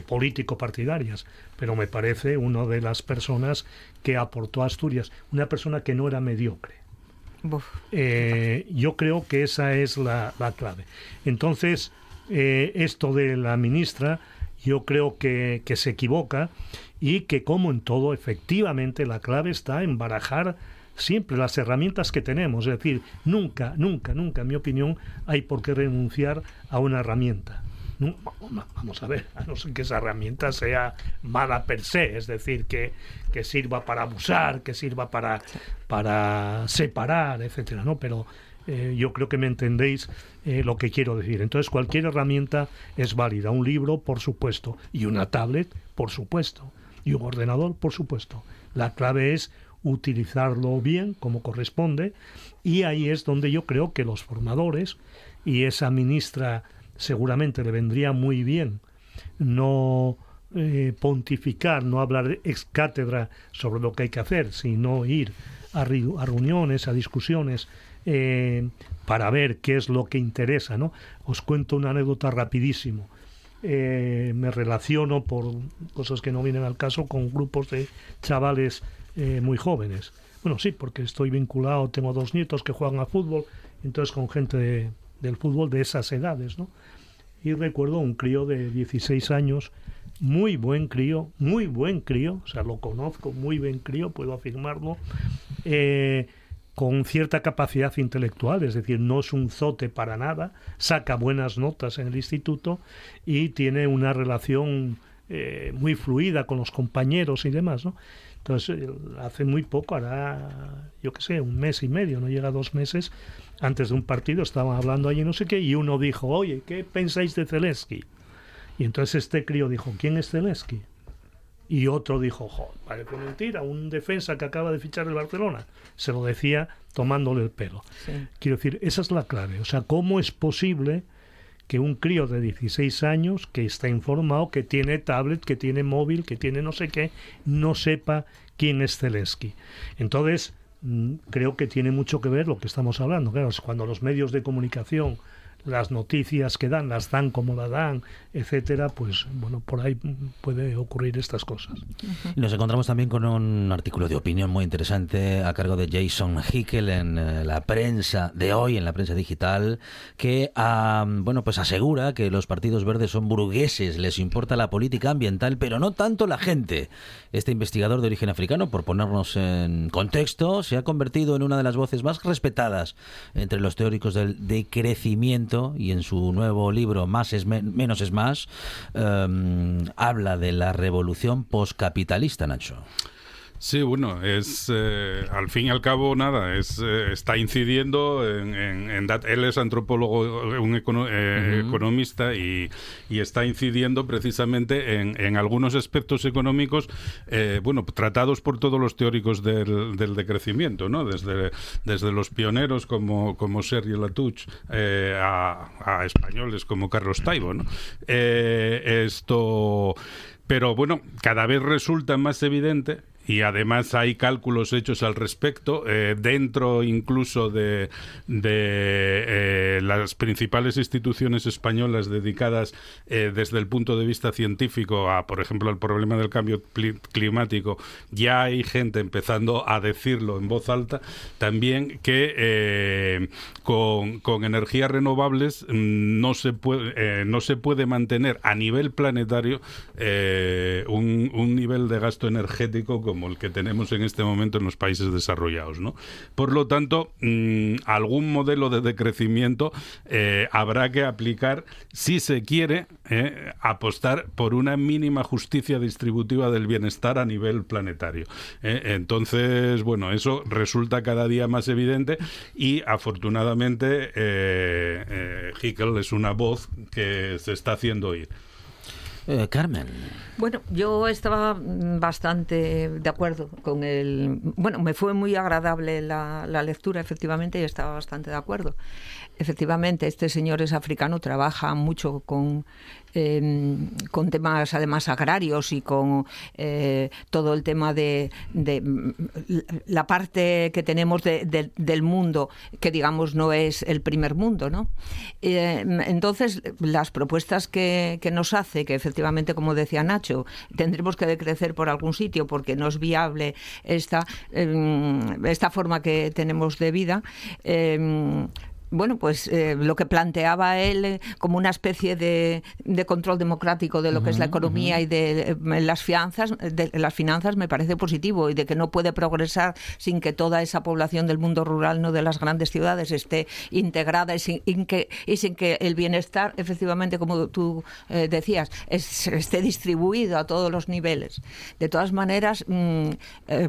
político-partidarias, pero me parece una de las personas que aportó a Asturias, una persona que no era mediocre. Yo creo que esa es la, la clave. Entonces, esto de la ministra, yo creo que, que se equivoca y que como en todo, efectivamente, la clave está en barajar siempre las herramientas que tenemos. Es decir, nunca, nunca, nunca, en mi opinión, hay por qué renunciar a una herramienta. Vamos a ver, a no ser que esa herramienta sea mala per se, es decir, que, que sirva para abusar, que sirva para, para separar, etcétera, ¿no? Pero eh, yo creo que me entendéis eh, lo que quiero decir. Entonces, cualquier herramienta es válida. Un libro, por supuesto, y una tablet, por supuesto, y un ordenador, por supuesto. La clave es utilizarlo bien, como corresponde, y ahí es donde yo creo que los formadores y esa ministra seguramente le vendría muy bien no eh, pontificar, no hablar ex cátedra sobre lo que hay que hacer, sino ir a, a reuniones, a discusiones eh, para ver qué es lo que interesa. ¿no? Os cuento una anécdota rapidísimo. Eh, me relaciono por cosas que no vienen al caso con grupos de chavales eh, muy jóvenes. Bueno, sí, porque estoy vinculado, tengo dos nietos que juegan a fútbol, entonces con gente de- del fútbol de esas edades, ¿no? Y recuerdo un crío de 16 años, muy buen crío, muy buen crío, o sea, lo conozco, muy buen crío, puedo afirmarlo, eh, con cierta capacidad intelectual, es decir, no es un zote para nada, saca buenas notas en el instituto y tiene una relación eh, muy fluida con los compañeros y demás, ¿no? Entonces, eh, hace muy poco, hará, yo qué sé, un mes y medio, no llega a dos meses, antes de un partido estaban hablando allí no sé qué, y uno dijo, oye, ¿qué pensáis de Zelensky? Y entonces este crío dijo, ¿quién es Zelensky? Y otro dijo, joder, parece mentira, un defensa que acaba de fichar el Barcelona. Se lo decía tomándole el pelo. Sí. Quiero decir, esa es la clave. O sea, ¿cómo es posible que un crío de 16 años que está informado, que tiene tablet, que tiene móvil, que tiene no sé qué, no sepa quién es Zelensky. Entonces, mm, creo que tiene mucho que ver lo que estamos hablando. Claro, cuando los medios de comunicación las noticias que dan, las dan como la dan, etcétera, pues bueno, por ahí puede ocurrir estas cosas. Nos encontramos también con un artículo de opinión muy interesante a cargo de Jason Hickel en eh, la prensa de hoy, en la prensa digital, que bueno, pues asegura que los partidos verdes son burgueses, les importa la política ambiental, pero no tanto la gente. Este investigador de origen africano, por ponernos en contexto, se ha convertido en una de las voces más respetadas entre los teóricos del decrecimiento y en su nuevo libro Más es men- menos es más em, habla de la revolución postcapitalista, Nacho. Sí, bueno, es eh, al fin y al cabo nada, es eh, está incidiendo en, en- en dat- él es antropólogo, un econo- eh, economista y, y está incidiendo precisamente en, en algunos aspectos económicos, bueno, tratados por todos los teóricos del, del decrecimiento, ¿no? Desde, desde los pioneros como, como Sergio Latouche a, a españoles como Carlos Taibo, ¿no? Eh, esto, pero bueno, cada vez resulta más evidente y además hay cálculos hechos al respecto eh, dentro incluso de, de eh, las principales instituciones españolas dedicadas eh, desde el punto de vista científico a, por ejemplo, el problema del cambio climático. Ya hay gente empezando a decirlo en voz alta también que con, con energías renovables mm, no se puede no se puede mantener a nivel planetario un, un nivel de gasto energético como el que tenemos en este momento en los países desarrollados. ¿no? Por lo tanto, mm, algún modelo de decrecimiento eh, habrá que aplicar si se quiere eh, apostar por una mínima justicia distributiva del bienestar a nivel planetario. Eh, entonces, bueno, eso resulta cada día más evidente y afortunadamente Hickel es una voz que se está haciendo oír. Eh, Carmen. Bueno, yo estaba mm, bastante de acuerdo con el... Bueno, me fue muy agradable la, la lectura, efectivamente, y estaba bastante de acuerdo. Efectivamente, este señor es africano, trabaja mucho con, eh, con temas además agrarios y con eh, todo el tema de, de, mm, la parte que tenemos de- de- del mundo, que digamos no es el primer mundo, ¿no? Eh, entonces, las propuestas que, que nos hace, que efectivamente, como decía Nacho, tendremos que decrecer por algún sitio porque no es viable esta, eh, esta forma que tenemos de vida. Bueno, pues eh, lo que planteaba él eh, como una especie de, de control democrático de lo que es la economía y de eh, las finanzas, de las finanzas me parece positivo y de que no puede progresar sin que toda esa población del mundo rural, no de las grandes ciudades, esté integrada y sin, y que, y sin que el bienestar, efectivamente, como tú eh, decías, es- esté distribuido a todos los niveles. De todas maneras, mm,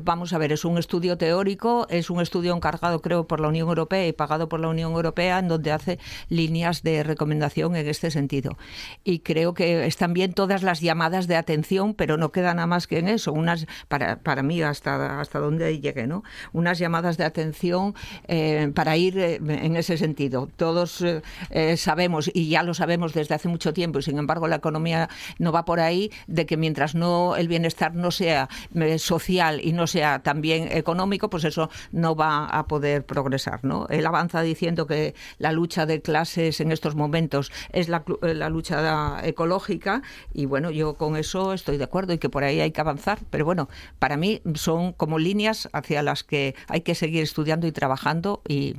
vamos a ver, es un estudio teórico, es un estudio encargado, creo, por la Unión Europea y pagado por la Unión Europea, en donde hace líneas de recomendación en este sentido. Y creo que están bien todas las llamadas de atención, pero no queda nada más que en eso. Unas, para, para mí, hasta, hasta donde llegue, ¿no? Unas llamadas de atención eh, para ir eh, en ese sentido. Todos eh, sabemos, y ya lo sabemos desde hace mucho tiempo, y sin embargo la economía no va por ahí, de que mientras no el bienestar no sea social y no sea también económico, pues eso no va a poder progresar. ¿no? Él avanza diciendo que la lucha de clases en estos momentos es la, eh, la lucha ecológica, y bueno, yo con eso estoy de acuerdo y que por ahí hay que avanzar. Pero bueno, para mí son como líneas hacia las que hay que seguir estudiando y trabajando y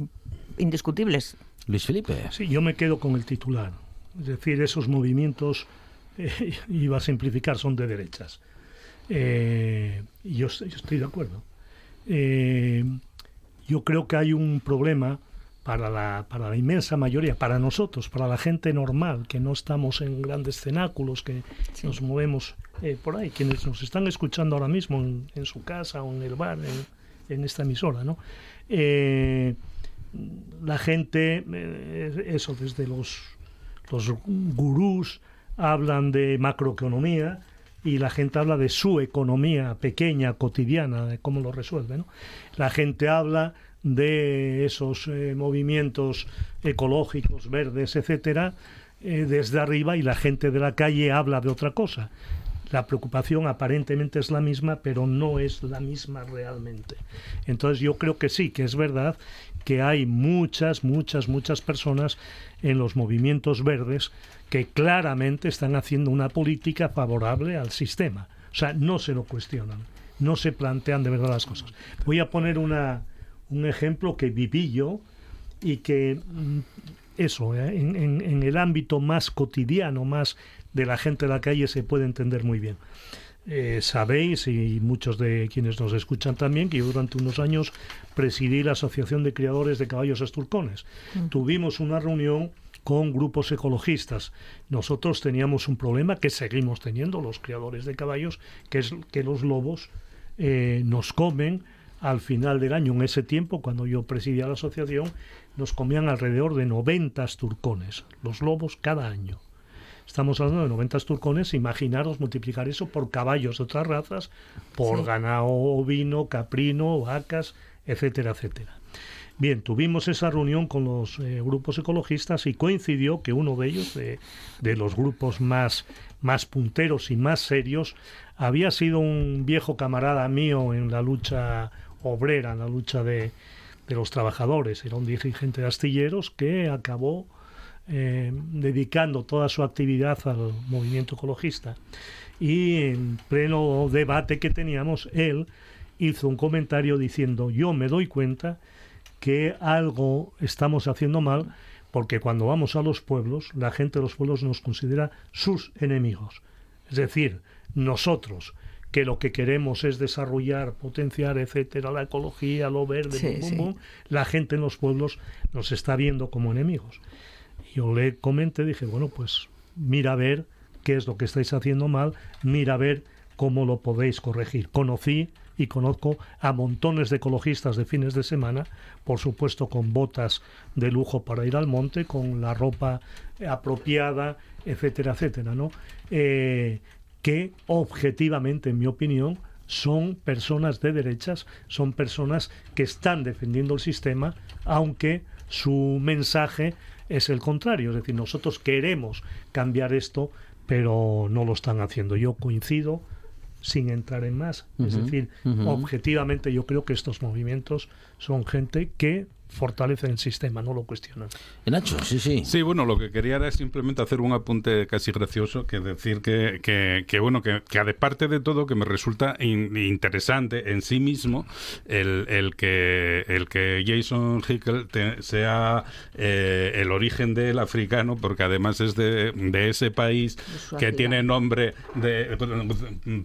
indiscutibles. Luis Felipe. Sí, yo me quedo con el titular. Es decir, esos movimientos, eh, iba a simplificar, son de derechas. Eh, y yo, estoy- yo estoy de acuerdo. Eh, yo creo que hay un problema para la, para la inmensa mayoría, para nosotros, para la gente normal, que no estamos en grandes cenáculos, que nos movemos eh, por ahí, quienes nos están escuchando ahora mismo en, en su casa o en el bar, en, en esta emisora, ¿no? Eh, la gente, eh, eso desde los, los gurús hablan de macroeconomía y la gente habla de su economía pequeña, cotidiana, de cómo lo resuelve. ¿no? La gente habla de esos eh, movimientos ecológicos, verdes, etcétera, eh, desde arriba y la gente de la calle habla de otra cosa. La preocupación aparentemente es la misma, pero no es la misma realmente. Entonces yo creo que sí, que es verdad que hay muchas, muchas, muchas personas en los movimientos verdes que claramente están haciendo una política favorable al sistema. O sea, no se lo cuestionan, no se plantean de verdad las cosas. Voy a poner una, un ejemplo que viví yo y que mm, eso, eh, en, en- en el ámbito más cotidiano, más de la gente de la calle, se puede entender muy bien. Eh, sabéis, y muchos de quienes nos escuchan también, que yo durante unos años presidí la Asociación de Criadores de Caballos Asturcones. Tuvimos una reunión con grupos ecologistas. Nosotros teníamos un problema que seguimos teniendo los criadores de caballos, que es que los lobos eh, nos comen al final del año. En ese tiempo, cuando yo presidía la asociación, nos comían alrededor de 90 asturcones, los lobos cada año. Estamos hablando de 90 turcones, imaginaros multiplicar eso por caballos de otras razas, por Sí. ganado ovino, caprino, vacas, etcétera, etcétera. Bien, tuvimos esa reunión con los eh, grupos ecologistas y coincidió que uno de ellos, de, de los grupos más, más punteros y más serios, había sido un viejo camarada mío en la lucha obrera, en la lucha de, de los trabajadores. Era un dirigente de astilleros que acabó eh, dedicando toda su actividad al movimiento ecologista. Y en pleno debate que teníamos, él hizo un comentario diciendo, yo me doy cuenta que algo estamos haciendo mal porque cuando vamos a los pueblos, la gente de los pueblos nos considera sus enemigos. Es decir, nosotros que lo que queremos es desarrollar, potenciar, etcétera, la ecología, lo verde, Sí, sí. la gente en los pueblos nos está viendo como enemigos. Yo le comenté, dije, bueno, pues mira a ver qué es lo que estáis haciendo mal, mira a ver cómo lo podéis corregir. Conocí y conozco a montones de ecologistas de fines de semana, por supuesto con botas de lujo para ir al monte, con la ropa apropiada, etcétera, etcétera, ¿no? Eh, que objetivamente, en mi opinión, son personas de derechas, son personas que están defendiendo el sistema, aunque su mensaje es el contrario. Es decir, nosotros queremos cambiar esto, pero no lo están haciendo. Yo coincido sin entrar en más. Es decir, objetivamente yo creo que estos movimientos son gente que fortalecen el sistema, no lo cuestionan. Nacho, sí, sí. Sí, bueno, lo que quería era simplemente hacer un apunte casi gracioso, que decir que, que, que, bueno, que, que aparte de todo, que me resulta in- interesante en sí mismo el, el que el que Jason Hickel te- sea eh, el origen del africano, porque además es de, de ese país que tiene nombre de,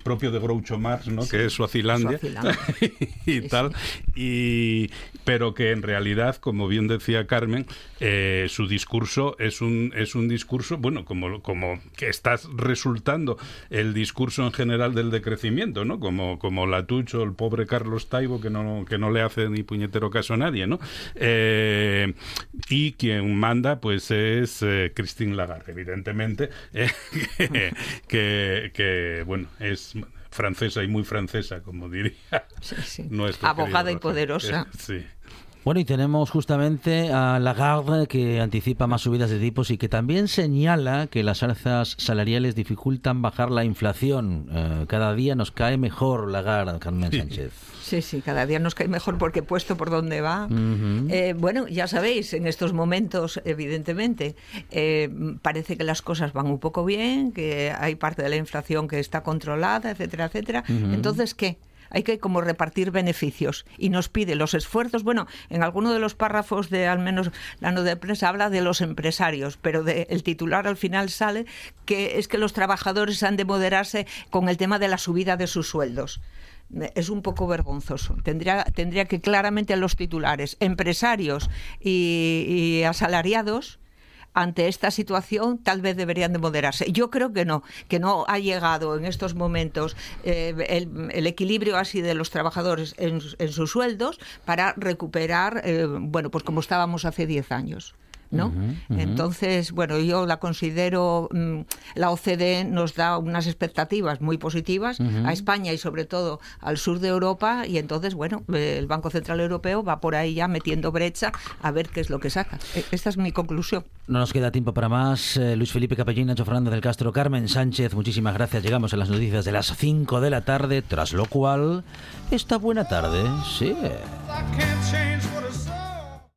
propio de Groucho Marx, ¿no? que es Suazilandia Suazilandia. y Sí, tal, y pero que en realidad, como bien decía Carmen, eh, su discurso es un es un discurso, bueno, como como que está resultando el discurso en general del decrecimiento, ¿no? Como como Latucho, el pobre Carlos Taibo que no que no le hace ni puñetero caso a nadie, ¿no? Eh, y quien manda, pues es eh, Christine Lagarde, evidentemente, eh, que, que, que, bueno es francesa y muy francesa, como diría Sí, sí. Abogada y poderosa. Sí. Bueno, y tenemos justamente a Lagarde que anticipa más subidas de tipos y que también señala que las alzas salariales dificultan bajar la inflación. Eh, cada día nos cae mejor Lagarde, Carmen Sánchez. Sí, sí, cada día nos cae mejor porque puesto por dónde va. Eh, bueno, ya sabéis, en estos momentos, evidentemente, eh, parece que las cosas van un poco bien, que hay parte de la inflación que está controlada, etcétera, etcétera. Entonces, ¿qué? Hay que como repartir beneficios y nos pide los esfuerzos. Bueno, en alguno de los párrafos de al menos la nota de prensa habla de los empresarios, pero de- el titular al final sale que es que los trabajadores han de moderarse con el tema de la subida de sus sueldos es un poco vergonzoso. Tendría, tendría que claramente los titulares, empresarios y asalariados, ante esta situación tal vez deberían de moderarse. Yo creo que no, que no ha llegado en estos momentos eh, el, el equilibrio así de los trabajadores en, en sus sueldos para recuperar, eh, bueno, pues como estábamos hace 10 años. ¿No? Entonces, bueno, yo la considero, mm, la OCDE nos da unas expectativas muy positivas a España y sobre todo al sur de Europa y entonces, bueno, el Banco Central Europeo va por ahí ya metiendo brecha a ver qué es lo que saca. E- Esta es mi conclusión. No nos queda tiempo para más. Eh, Luis Felipe Capellín, Nacho Fernández del Castro, Carmen Sánchez, muchísimas gracias. Llegamos a las noticias de las 5 de la tarde, tras lo cual, esta buena tarde, sí. I can't change